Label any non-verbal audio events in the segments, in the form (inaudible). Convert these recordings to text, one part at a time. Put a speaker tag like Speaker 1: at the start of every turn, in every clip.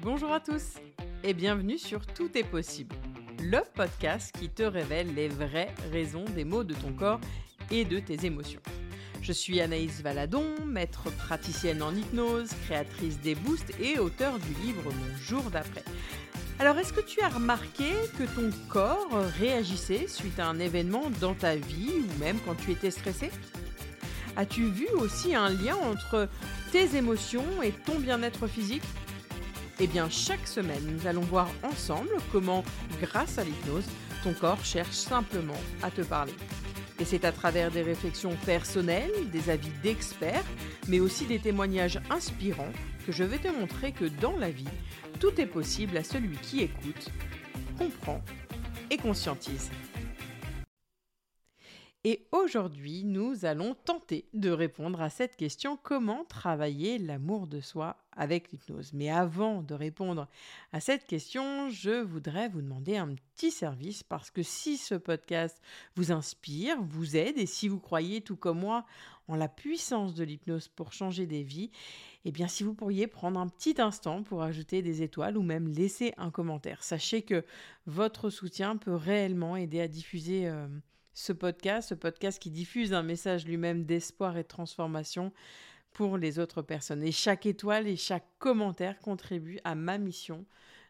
Speaker 1: Bonjour à tous et bienvenue sur Tout est possible, le podcast qui te révèle les vraies raisons des maux de ton corps et de tes émotions. Je suis Anaïs Valadon, maître praticienne en hypnose, créatrice des boosts et auteur du livre Mon jour d'après. Alors, est-ce que tu as remarqué que ton corps réagissait suite à un événement dans ta vie ou même quand tu étais stressé As-tu vu aussi un lien entre tes émotions et ton bien-être physique? Eh bien, chaque semaine, nous allons voir ensemble comment, grâce à l'hypnose, ton corps cherche simplement à te parler. Et c'est à travers des réflexions personnelles, des avis d'experts, mais aussi des témoignages inspirants que je vais te montrer que dans la vie, tout est possible à celui qui écoute, comprend et conscientise. Et aujourd'hui, nous allons tenter de répondre à cette question comment travailler l'amour de soi avec l'hypnose. Mais avant de répondre à cette question, je voudrais vous demander un petit service parce que si ce podcast vous inspire, vous aide et si vous croyez tout comme moi en la puissance de l'hypnose pour changer des vies, eh bien si vous pourriez prendre un petit instant pour ajouter des étoiles ou même laisser un commentaire. Sachez que votre soutien peut réellement aider à diffuser euh, ce podcast, ce podcast qui diffuse un message lui-même d'espoir et de transformation pour les autres personnes. Et chaque étoile et chaque commentaire contribue à ma mission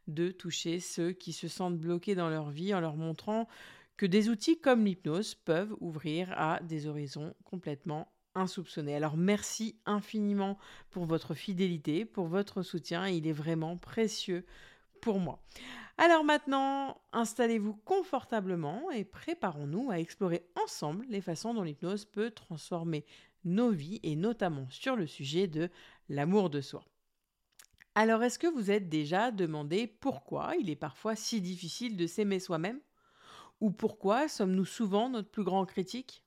Speaker 1: de toucher ceux qui se sentent bloqués dans leur vie en leur montrant que des outils comme l'hypnose peuvent ouvrir à des horizons complètement insoupçonnés. Alors merci infiniment pour votre fidélité, pour votre soutien, il est vraiment précieux pour moi. Alors maintenant, installez-vous confortablement et préparons-nous à explorer ensemble les façons dont l'hypnose peut transformer nos vies et notamment sur le sujet de l'amour de soi. Alors est-ce que vous êtes déjà demandé pourquoi il est parfois si difficile de s'aimer soi-même? Ou pourquoi sommes-nous souvent notre plus grand critique?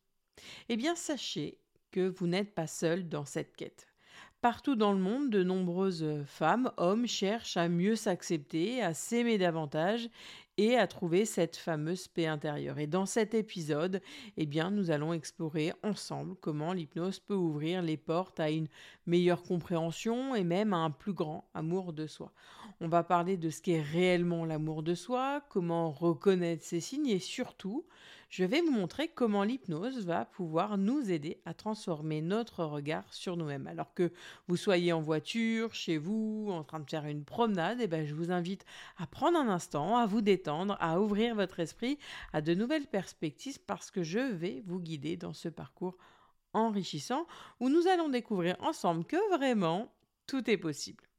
Speaker 1: Eh bien sachez que vous n'êtes pas seul dans cette quête. Partout dans le monde, de nombreuses femmes, hommes cherchent à mieux s'accepter, à s'aimer davantage et à trouver cette fameuse paix intérieure. Et dans cet épisode, eh bien, nous allons explorer ensemble comment l'hypnose peut ouvrir les portes à une meilleure compréhension et même à un plus grand amour de soi. On va parler de ce qu'est réellement l'amour de soi, comment reconnaître ses signes et surtout, je vais vous montrer comment l'hypnose va pouvoir nous aider à transformer notre regard sur nous-mêmes. Alors que vous soyez en voiture, chez vous, en train de faire une promenade, et eh ben, je vous invite à prendre un instant, à vous détendre, à ouvrir votre esprit à de nouvelles perspectives parce que je vais vous guider dans ce parcours enrichissant où nous allons découvrir ensemble que vraiment tout est possible.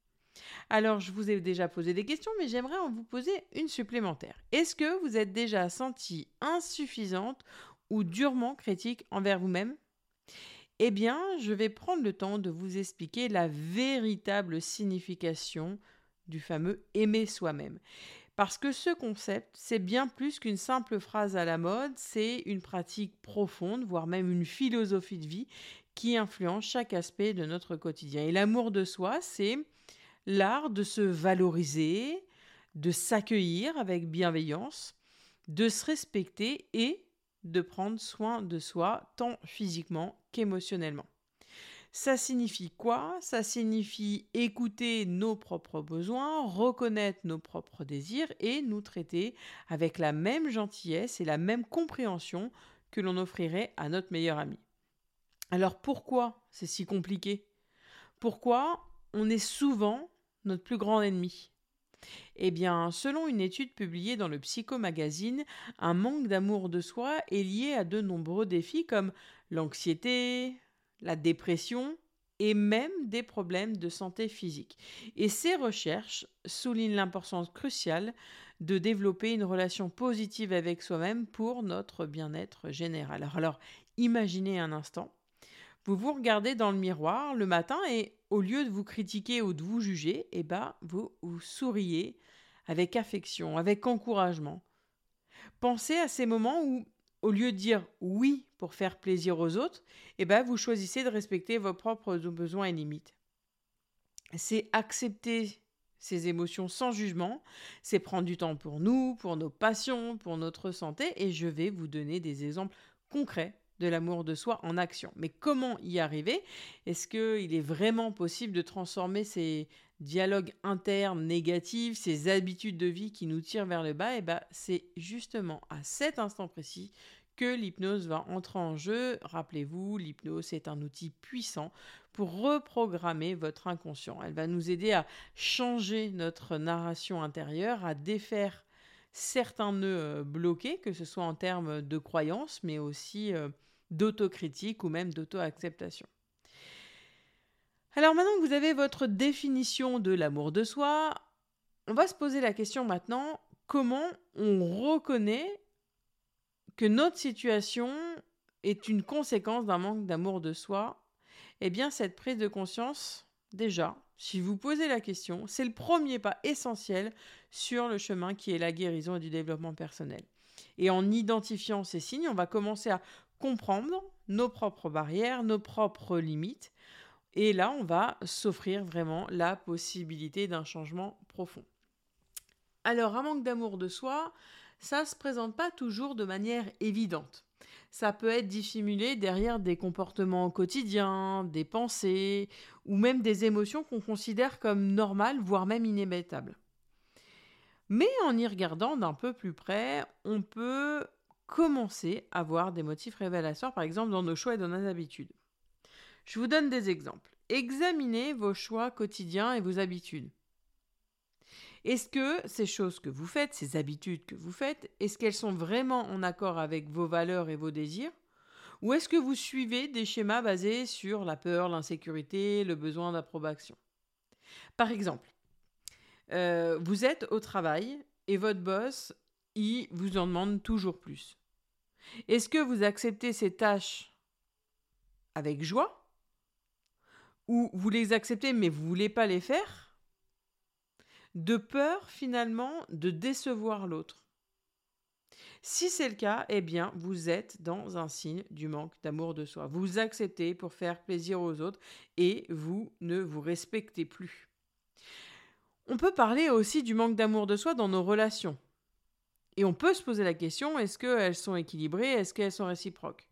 Speaker 1: Alors, je vous ai déjà posé des questions, mais j'aimerais en vous poser une supplémentaire. Est-ce que vous êtes déjà senti insuffisante ou durement critique envers vous-même? Eh bien, je vais prendre le temps de vous expliquer la véritable signification du fameux aimer soi-même. Parce que ce concept, c'est bien plus qu'une simple phrase à la mode, c'est une pratique profonde, voire même une philosophie de vie qui influence chaque aspect de notre quotidien. Et l'amour de soi, c'est l'art de se valoriser, de s'accueillir avec bienveillance, de se respecter et de prendre soin de soi tant physiquement qu'émotionnellement. Ça signifie quoi? Ça signifie écouter nos propres besoins, reconnaître nos propres désirs et nous traiter avec la même gentillesse et la même compréhension que l'on offrirait à notre meilleur ami. Alors pourquoi c'est si compliqué? Pourquoi on est souvent notre plus grand ennemi eh bien, selon une étude publiée dans le Psycho Magazine, un manque d'amour de soi est lié à de nombreux défis comme l'anxiété, la dépression et même des problèmes de santé physique. Et ces recherches soulignent l'importance cruciale de développer une relation positive avec soi-même pour notre bien-être général. Alors, imaginez un instant, vous vous regardez dans le miroir le matin et au lieu de vous critiquer ou de vous juger, eh ben, vous, vous souriez avec affection, avec encouragement. Pensez à ces moments où, au lieu de dire oui pour faire plaisir aux autres, eh ben, vous choisissez de respecter vos propres besoins et limites. C'est accepter ces émotions sans jugement, c'est prendre du temps pour nous, pour nos passions, pour notre santé, et je vais vous donner des exemples concrets de l'amour de soi en action. Mais comment y arriver? Est-ce qu'il est vraiment possible de transformer ces dialogue interne négatif, ces habitudes de vie qui nous tirent vers le bas, et ben, c'est justement à cet instant précis que l'hypnose va entrer en jeu. Rappelez-vous, l'hypnose est un outil puissant pour reprogrammer votre inconscient. Elle va nous aider à changer notre narration intérieure, à défaire certains nœuds euh, bloqués, que ce soit en termes de croyances, mais aussi euh, d'autocritique ou même d'auto-acceptation. Alors maintenant que vous avez votre définition de l'amour de soi, on va se poser la question maintenant, comment on reconnaît que notre situation est une conséquence d'un manque d'amour de soi? Eh bien cette prise de conscience, déjà, si vous posez la question, c'est le premier pas essentiel sur le chemin qui est la guérison et du développement personnel. Et en identifiant ces signes, on va commencer à comprendre nos propres barrières, nos propres limites, et là, on va s'offrir vraiment la possibilité d'un changement profond. Alors, un manque d'amour de soi, ça ne se présente pas toujours de manière évidente. Ça peut être dissimulé derrière des comportements quotidiens, des pensées ou même des émotions qu'on considère comme normales, voire même inévitables. Mais en y regardant d'un peu plus près, on peut commencer à voir des motifs révélateurs, par exemple dans nos choix et dans nos habitudes. Je vous donne des exemples. Examinez vos choix quotidiens et vos habitudes. Est-ce que ces choses que vous faites, ces habitudes que vous faites, est-ce qu'elles sont vraiment en accord avec vos valeurs et vos désirs? Ou est-ce que vous suivez des schémas basés sur la peur, l'insécurité, le besoin d'approbation? Par exemple, euh, vous êtes au travail et votre boss, il vous en demande toujours plus. Est-ce que vous acceptez ces tâches avec joie? Ou vous les acceptez mais vous voulez pas les faire, de peur finalement de décevoir l'autre. Si c'est le cas, eh bien, vous êtes dans un signe du manque d'amour de soi. Vous acceptez pour faire plaisir aux autres et vous ne vous respectez plus. On peut parler aussi du manque d'amour de soi dans nos relations. Et on peut se poser la question, est-ce qu'elles sont équilibrées, est-ce qu'elles sont réciproques?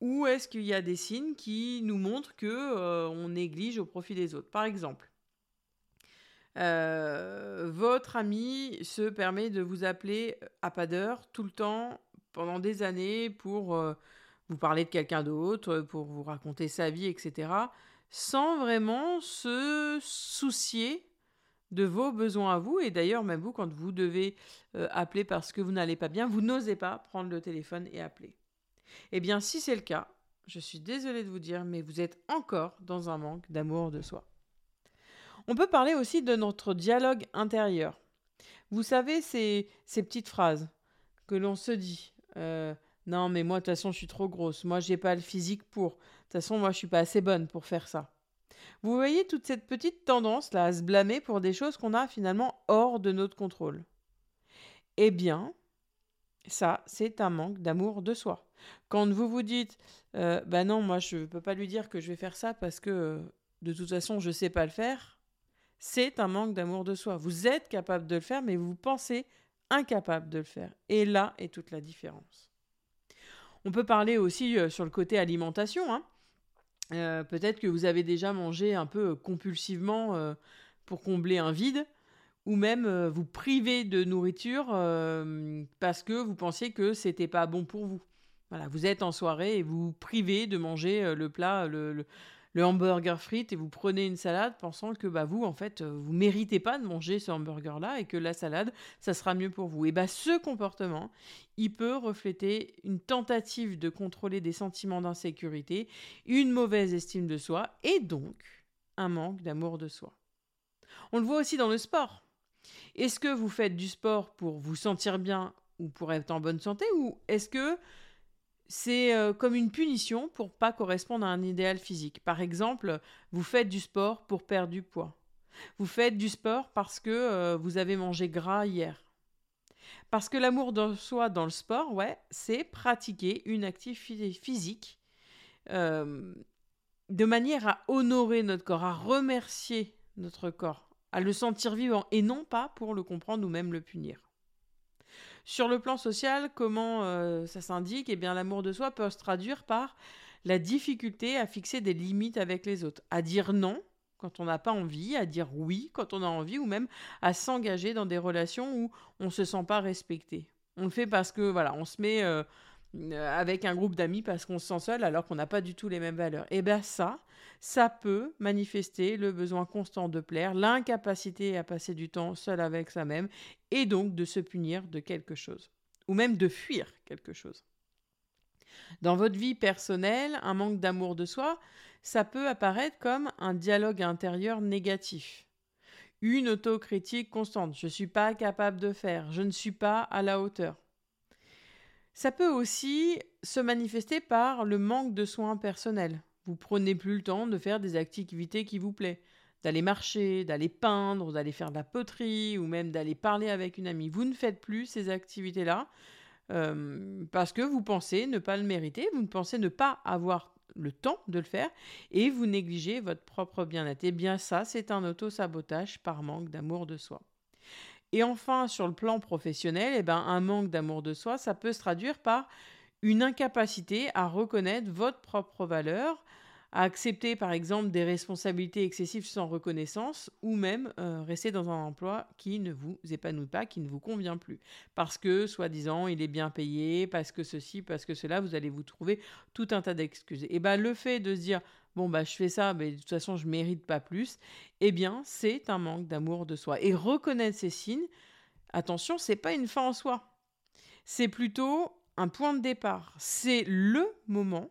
Speaker 1: Ou est-ce qu'il y a des signes qui nous montrent que euh, néglige au profit des autres? Par exemple, euh, votre ami se permet de vous appeler à pas d'heure tout le temps pendant des années pour euh, vous parler de quelqu'un d'autre, pour vous raconter sa vie, etc., sans vraiment se soucier de vos besoins à vous. Et d'ailleurs, même vous, quand vous devez appeler parce que vous n'allez pas bien, vous n'osez pas prendre le téléphone et appeler. Eh bien, si c'est le cas, je suis désolée de vous dire, mais vous êtes encore dans un manque d'amour de soi. On peut parler aussi de notre dialogue intérieur. Vous savez, ces, ces petites phrases que l'on se dit. Euh, non, mais moi, de toute façon, je suis trop grosse. Moi, j'ai pas le physique pour. De toute façon, moi, je suis pas assez bonne pour faire ça. Vous voyez toute cette petite tendance là à se blâmer pour des choses qu'on a finalement hors de notre contrôle. Eh bien, ça, c'est un manque d'amour de soi. Quand vous vous dites, euh, bah non, moi je ne peux pas lui dire que je vais faire ça parce que de toute façon je ne sais pas le faire, c'est un manque d'amour de soi. Vous êtes capable de le faire, mais vous pensez incapable de le faire. Et là est toute la différence. On peut parler aussi euh, sur le côté alimentation. Hein. Peut-être que vous avez déjà mangé un peu compulsivement pour combler un vide ou même vous priver de nourriture parce que vous pensiez que c'était pas bon pour vous. Voilà, vous êtes en soirée et vous, vous privez de manger euh, le plat, hamburger frites et vous prenez une salade pensant que bah, vous, en fait, euh, vous méritez pas de manger ce hamburger-là et que la salade, ça sera mieux pour vous. Et bah, ce comportement, il peut refléter une tentative de contrôler des sentiments d'insécurité, une mauvaise estime de soi et donc un manque d'amour de soi. On le voit aussi dans le sport. Est-ce que vous faites du sport pour vous sentir bien ou pour être en bonne santé ou est-ce que c'est euh, comme une punition pour pas correspondre à un idéal physique. Par exemple, vous faites du sport pour perdre du poids. Vous faites du sport parce que euh, vous avez mangé gras hier. Parce que l'amour de soi dans le sport, ouais, c'est pratiquer une activité physique euh, de manière à honorer notre corps, à remercier notre corps, à le sentir vivant et non pas pour le comprendre ou même le punir. Sur le plan social, comment euh, ça s'indique? Eh bien, l'amour de soi peut se traduire par la difficulté à fixer des limites avec les autres, à dire non quand on n'a pas envie, à dire oui quand on a envie, ou même à s'engager dans des relations où on ne se sent pas respecté. On le fait parce que voilà, on se met euh, avec un groupe d'amis parce qu'on se sent seul alors qu'on n'a pas du tout les mêmes valeurs. Et bien ça, ça peut manifester le besoin constant de plaire, l'incapacité à passer du temps seul avec soi-même, et donc de se punir de quelque chose, ou même de fuir quelque chose. Dans votre vie personnelle, un manque d'amour de soi, ça peut apparaître comme un dialogue intérieur négatif. Une autocritique constante. Je ne suis pas capable de faire. Je ne suis pas à la hauteur. Ça peut aussi se manifester par le manque de soins personnels. Vous prenez plus le temps de faire des activités qui vous plaisent, d'aller marcher, d'aller peindre, d'aller faire de la poterie ou même d'aller parler avec une amie. Vous ne faites plus ces activités-là euh, parce que vous pensez ne pas le mériter, vous ne pensez ne pas avoir le temps de le faire et vous négligez votre propre bien-être. Et eh bien ça, c'est un auto-sabotage par manque d'amour de soi. Et enfin, sur le plan professionnel, eh ben, un manque d'amour de soi, ça peut se traduire par une incapacité à reconnaître votre propre valeur, à accepter par exemple des responsabilités excessives sans reconnaissance ou même euh, rester dans un emploi qui ne vous épanouit pas, qui ne vous convient plus. Parce que, soi-disant, il est bien payé, parce que ceci, parce que cela, vous allez vous trouver tout un tas d'excuses. Et bien le fait de se dire, bon bah je fais ça, mais de toute façon je mérite pas plus, eh bien c'est un manque d'amour de soi. Et reconnaître ces signes, attention, c'est pas une fin en soi. C'est plutôt un point de départ. C'est le moment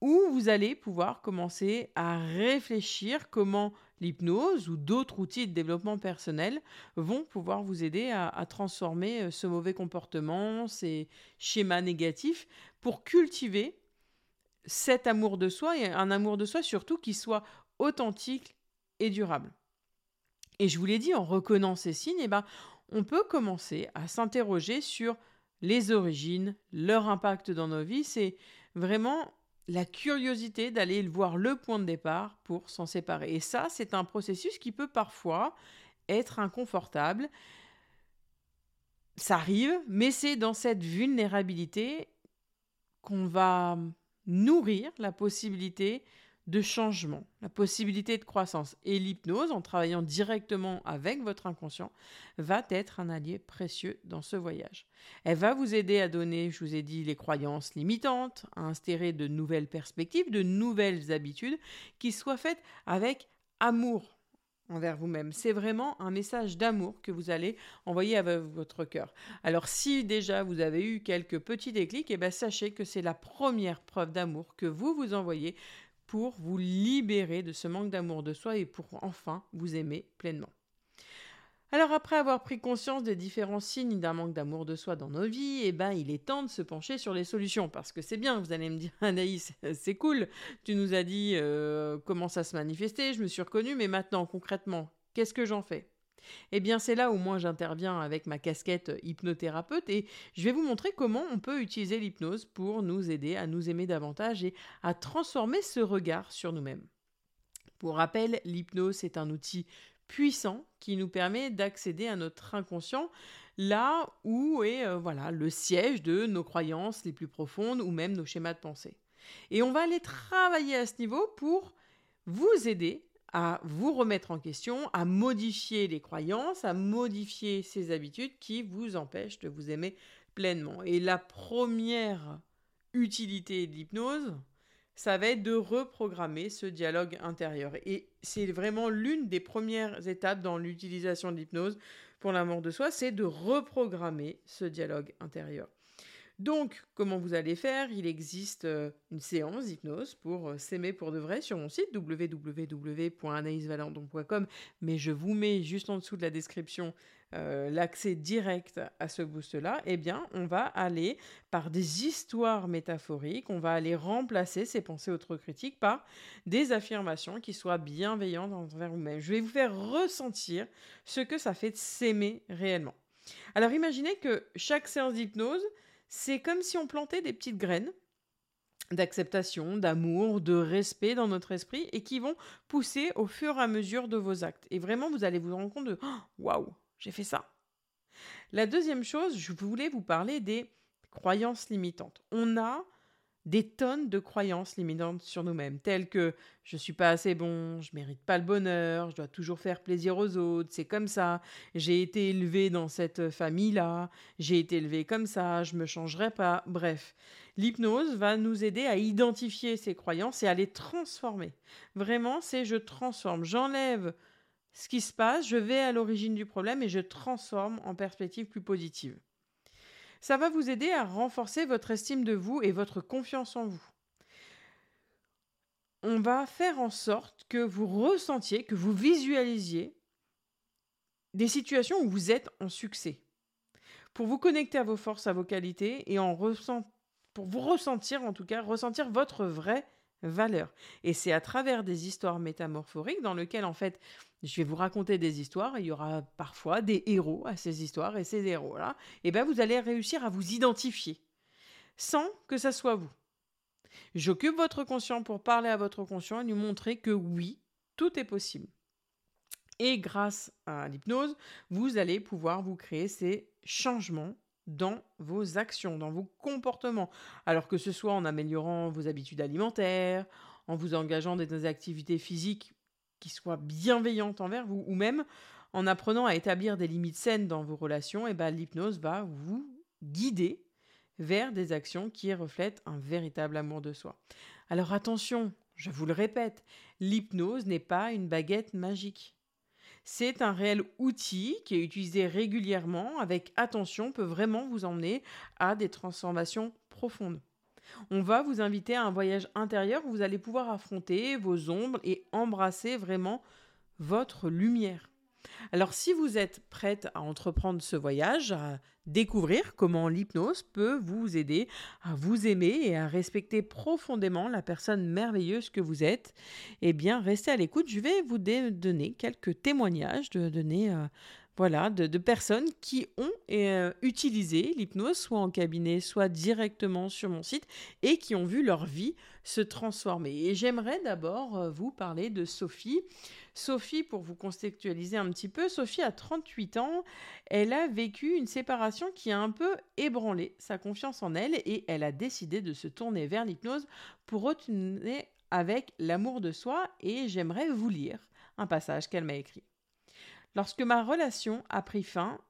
Speaker 1: où vous allez pouvoir commencer à réfléchir comment l'hypnose ou d'autres outils de développement personnel vont pouvoir vous aider à, transformer euh, ce mauvais comportement, ces schémas négatifs, pour cultiver cet amour de soi et un amour de soi surtout qui soit authentique et durable. Et je vous l'ai dit, en reconnaissant ces signes, eh ben, on peut commencer à s'interroger sur les origines, leur impact dans nos vies. C'est vraiment la curiosité d'aller voir le point de départ pour s'en séparer. Et ça, c'est un processus qui peut parfois être inconfortable. Ça arrive, mais c'est dans cette vulnérabilité qu'on va nourrir la possibilité de changement, la possibilité de croissance. Et l'hypnose, en travaillant directement avec votre inconscient, va être un allié précieux dans ce voyage. Elle va vous aider à donner, je vous ai dit, les croyances limitantes, à instaurer de nouvelles perspectives, de nouvelles habitudes qui soient faites avec amour envers vous-même. C'est vraiment un message d'amour que vous allez envoyer à votre cœur. Alors si déjà vous avez eu quelques petits déclics, eh bien sachez que c'est la première preuve d'amour que vous vous envoyez pour vous libérer de ce manque d'amour de soi et pour enfin vous aimer pleinement. Alors après avoir pris conscience des différents signes d'un manque d'amour de soi dans nos vies, eh ben il est temps de se pencher sur les solutions. Parce que c'est bien, vous allez me dire (laughs) Anaïs, c'est cool, tu nous as dit euh, comment ça se manifestait, je me suis reconnue, mais maintenant concrètement, qu'est-ce que j'en fais? Eh bien, c'est là où moi j'interviens avec ma casquette hypnothérapeute et je vais vous montrer comment on peut utiliser l'hypnose pour nous aider à nous aimer davantage et à transformer ce regard sur nous-mêmes. Pour rappel, l'hypnose est un outil puissant qui nous permet d'accéder à notre inconscient là où est euh, voilà le siège de nos croyances les plus profondes ou même nos schémas de pensée. Et on va aller travailler à ce niveau pour vous aider à vous remettre en question, à modifier les croyances, à modifier ces habitudes qui vous empêchent de vous aimer pleinement. Et la première utilité de l'hypnose, ça va être de reprogrammer ce dialogue intérieur. Et c'est vraiment l'une des premières étapes dans l'utilisation de l'hypnose pour l'amour de soi, c'est de reprogrammer ce dialogue intérieur. Donc, comment vous allez faire? Il existe euh, une séance d'hypnose pour euh, s'aimer pour de vrai sur mon site www.anaïsvalandon.com, mais je vous mets juste en dessous de la description euh, l'accès direct à ce boost-là. Eh bien, on va aller par des histoires métaphoriques, on va aller remplacer ces pensées autocritiques par des affirmations qui soient bienveillantes envers vous-même. Je vais vous faire ressentir ce que ça fait de s'aimer réellement. Alors, imaginez que chaque séance d'hypnose, c'est comme si on plantait des petites graines d'acceptation, d'amour, de respect dans notre esprit et qui vont pousser au fur et à mesure de vos actes. Et vraiment, vous allez vous rendre compte de oh, waouh, j'ai fait ça. La deuxième chose, je voulais vous parler des croyances limitantes. On a des tonnes de croyances limitantes sur nous-mêmes, telles que je suis pas assez bon, je mérite pas le bonheur, je dois toujours faire plaisir aux autres, c'est comme ça, j'ai été élevé dans cette famille-là, j'ai été élevé comme ça, je me changerai pas. Bref, l'hypnose va nous aider à identifier ces croyances et à les transformer. Vraiment, c'est je transforme, j'enlève ce qui se passe, je vais à l'origine du problème et je transforme en perspective plus positive. Ça va vous aider à renforcer votre estime de vous et votre confiance en vous. On va faire en sorte que vous ressentiez, que vous visualisiez des situations où vous êtes en succès. Pour vous connecter à vos forces, à vos qualités et pour vous ressentir en tout cas, ressentir votre vraie valeur. Et c'est à travers des histoires métamorphoriques dans lesquelles, en fait, je vais vous raconter des histoires. il y aura parfois des héros à ces histoires. Et ces héros-là, eh ben, vous allez réussir à vous identifier sans que ça soit vous. J'occupe votre conscient pour parler à votre conscient et lui montrer que oui, tout est possible. Et grâce à l'hypnose, vous allez pouvoir vous créer ces changements dans vos actions, dans vos comportements. Alors que ce soit en améliorant vos habitudes alimentaires, en vous engageant dans des activités physiques qui soient bienveillantes envers vous, ou même en apprenant à établir des limites saines dans vos relations, et eh ben, l'hypnose va vous guider vers des actions qui reflètent un véritable amour de soi. Alors attention, je vous le répète, l'hypnose n'est pas une baguette magique. C'est un réel outil qui est utilisé régulièrement avec attention, peut vraiment vous emmener à des transformations profondes. On va vous inviter à un voyage intérieur où vous allez pouvoir affronter vos ombres et embrasser vraiment votre lumière. Alors si vous êtes prête à entreprendre ce voyage, à découvrir comment l'hypnose peut vous aider à vous aimer et à respecter profondément la personne merveilleuse que vous êtes, eh bien restez à l'écoute, je vais vous donner quelques témoignages, de donner euh, voilà, de, personnes qui ont euh, utilisé l'hypnose, soit en cabinet, soit directement sur mon site, et qui ont vu leur vie se transformer. Et j'aimerais d'abord euh, vous parler de Sophie. Sophie, pour vous contextualiser un petit peu, Sophie a 38 ans, elle a vécu une séparation qui a un peu ébranlé sa confiance en elle, et elle a décidé de se tourner vers l'hypnose pour retourner avec l'amour de soi, et j'aimerais vous lire un passage qu'elle m'a écrit. Lorsque ma relation a pris fin,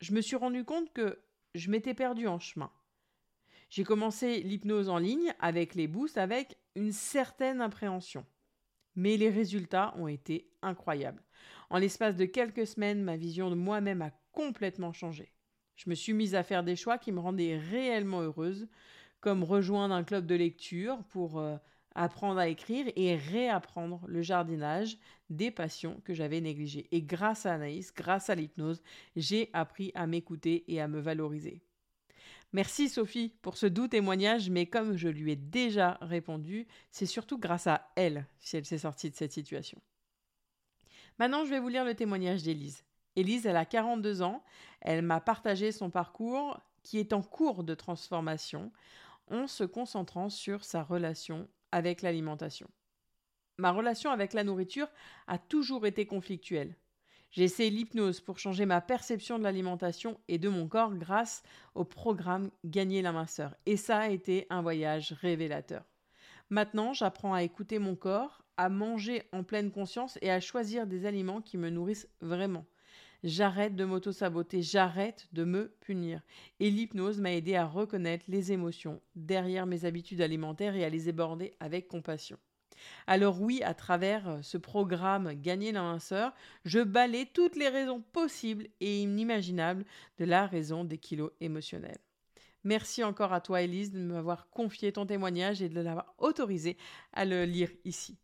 Speaker 1: je me suis rendu compte que je m'étais perdue en chemin. J'ai commencé l'hypnose en ligne avec les boosts avec une certaine appréhension. Mais les résultats ont été incroyables. En l'espace de quelques semaines, ma vision de moi-même a complètement changé. Je me suis mise à faire des choix qui me rendaient réellement heureuse, comme rejoindre un club de lecture pour euh, apprendre à écrire et réapprendre le jardinage des passions que j'avais négligées. Et grâce à Anaïs, grâce à l'hypnose, j'ai appris à m'écouter et à me valoriser. Merci Sophie pour ce doux témoignage, mais comme je lui ai déjà répondu, c'est surtout grâce à elle si elle s'est sortie de cette situation. Maintenant, je vais vous lire le témoignage d'Élise. Élise, elle a 42 ans, elle m'a partagé son parcours qui est en cours de transformation en se concentrant sur sa relation avec l'alimentation. Ma relation avec la nourriture a toujours été conflictuelle. J'ai essayé l'hypnose pour changer ma perception de l'alimentation et de mon corps grâce au programme Gagner la minceur. Et ça a été un voyage révélateur. Maintenant, j'apprends à écouter mon corps, à manger en pleine conscience et à choisir des aliments qui me nourrissent vraiment. J'arrête de m'auto-saboter, j'arrête de me punir. Et l'hypnose m'a aidé à reconnaître les émotions derrière mes habitudes alimentaires et à les aborder avec compassion. Alors oui, à travers euh, ce programme Gagner la minceur, je balais toutes les raisons possibles et inimaginables de la raison des kilos émotionnels. Merci encore à toi, Elise, de m'avoir confié ton témoignage et de l'avoir autorisé à le lire ici.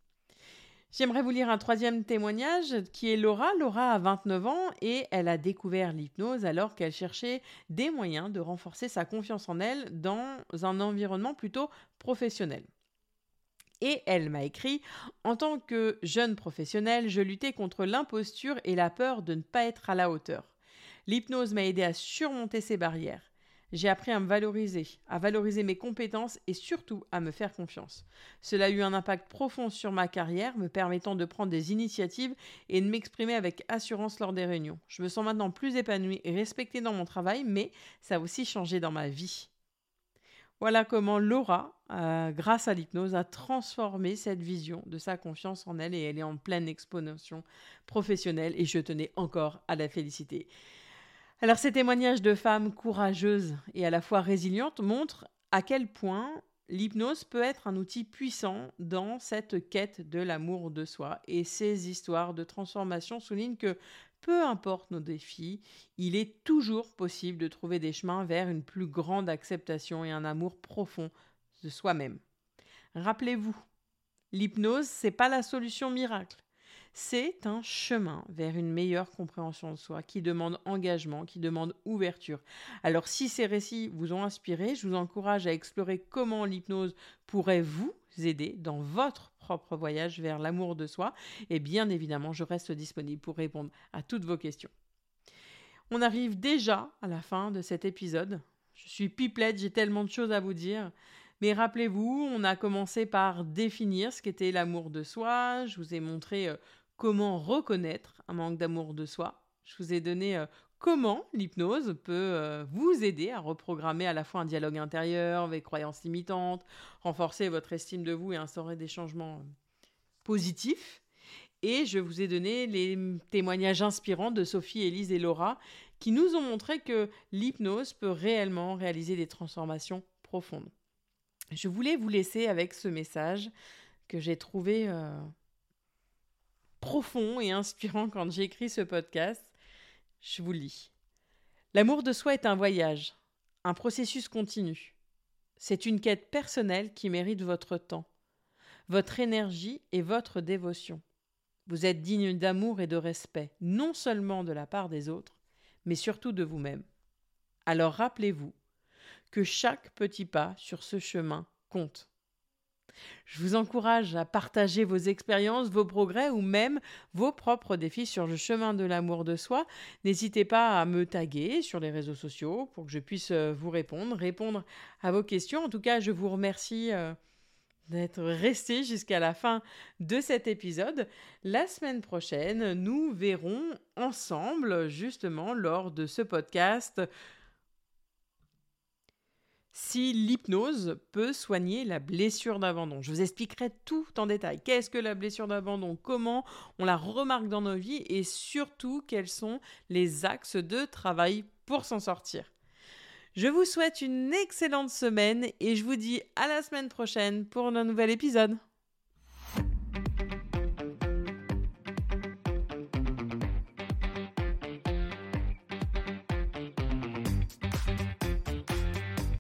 Speaker 1: J'aimerais vous lire un troisième témoignage qui est Laura. Laura a 29 ans et elle a découvert l'hypnose alors qu'elle cherchait des moyens de renforcer sa confiance en elle dans un environnement plutôt professionnel. Et elle m'a écrit En tant que jeune professionnelle, je luttais contre l'imposture et la peur de ne pas être à la hauteur. L'hypnose m'a aidé à surmonter ces barrières. J'ai appris à me valoriser, à valoriser mes compétences et surtout à me faire confiance. Cela a eu un impact profond sur ma carrière, me permettant de prendre des initiatives et de m'exprimer avec assurance lors des réunions. Je me sens maintenant plus épanouie et respectée dans mon travail, mais ça a aussi changé dans ma vie. Voilà comment Laura, euh, grâce à l'hypnose, a transformé cette vision de sa confiance en elle et elle est en pleine exposition professionnelle et je tenais encore à la féliciter. Alors ces témoignages de femmes courageuses et à la fois résilientes montrent à quel point l'hypnose peut être un outil puissant dans cette quête de l'amour de soi. Et ces histoires de transformation soulignent que peu importe nos défis, il est toujours possible de trouver des chemins vers une plus grande acceptation et un amour profond de soi-même. Rappelez-vous, l'hypnose, c'est pas la solution miracle. C'est un chemin vers une meilleure compréhension de soi qui demande engagement, qui demande ouverture. Alors si ces récits vous ont inspiré, je vous encourage à explorer comment l'hypnose pourrait vous aider dans votre propre voyage vers l'amour de soi. Et bien évidemment, je reste disponible pour répondre à toutes vos questions. On arrive déjà à la fin de cet épisode. Je suis pipelette, j'ai tellement de choses à vous dire. Mais rappelez-vous, on a commencé par définir ce qu'était l'amour de soi. Je vous ai montré euh, comment reconnaître un manque d'amour de soi. Je vous ai donné euh, comment l'hypnose peut euh, vous aider à reprogrammer à la fois un dialogue intérieur, vos croyances limitantes, renforcer votre estime de vous et instaurer des changements euh, positifs. Et je vous ai donné les témoignages inspirants de Sophie, Élise et Laura qui nous ont montré que l'hypnose peut réellement réaliser des transformations profondes. Je voulais vous laisser avec ce message que j'ai trouvé profond et inspirant quand j'ai écrit ce podcast. Je vous lis. L'amour de soi est un voyage, un processus continu. C'est une quête personnelle qui mérite votre temps, votre énergie et votre dévotion. Vous êtes digne d'amour et de respect, non seulement de la part des autres, mais surtout de vous-même. Alors rappelez-vous que chaque petit pas sur ce chemin compte. Je vous encourage à partager vos expériences, vos progrès ou même vos propres défis sur le chemin de l'amour de soi. N'hésitez pas à me taguer sur les réseaux sociaux pour que je puisse euh, vous répondre, répondre à vos questions. En tout cas, je vous remercie euh, d'être resté jusqu'à la fin de cet épisode. La semaine prochaine, nous verrons ensemble, justement, lors de ce podcast, si l'hypnose peut soigner la blessure d'abandon. Je vous expliquerai tout en détail. Qu'est-ce que la blessure d'abandon? Comment on la remarque dans nos vies? Et surtout, quels sont les axes de travail pour s'en sortir? Je vous souhaite une excellente semaine et je vous dis à la semaine prochaine pour un nouvel épisode.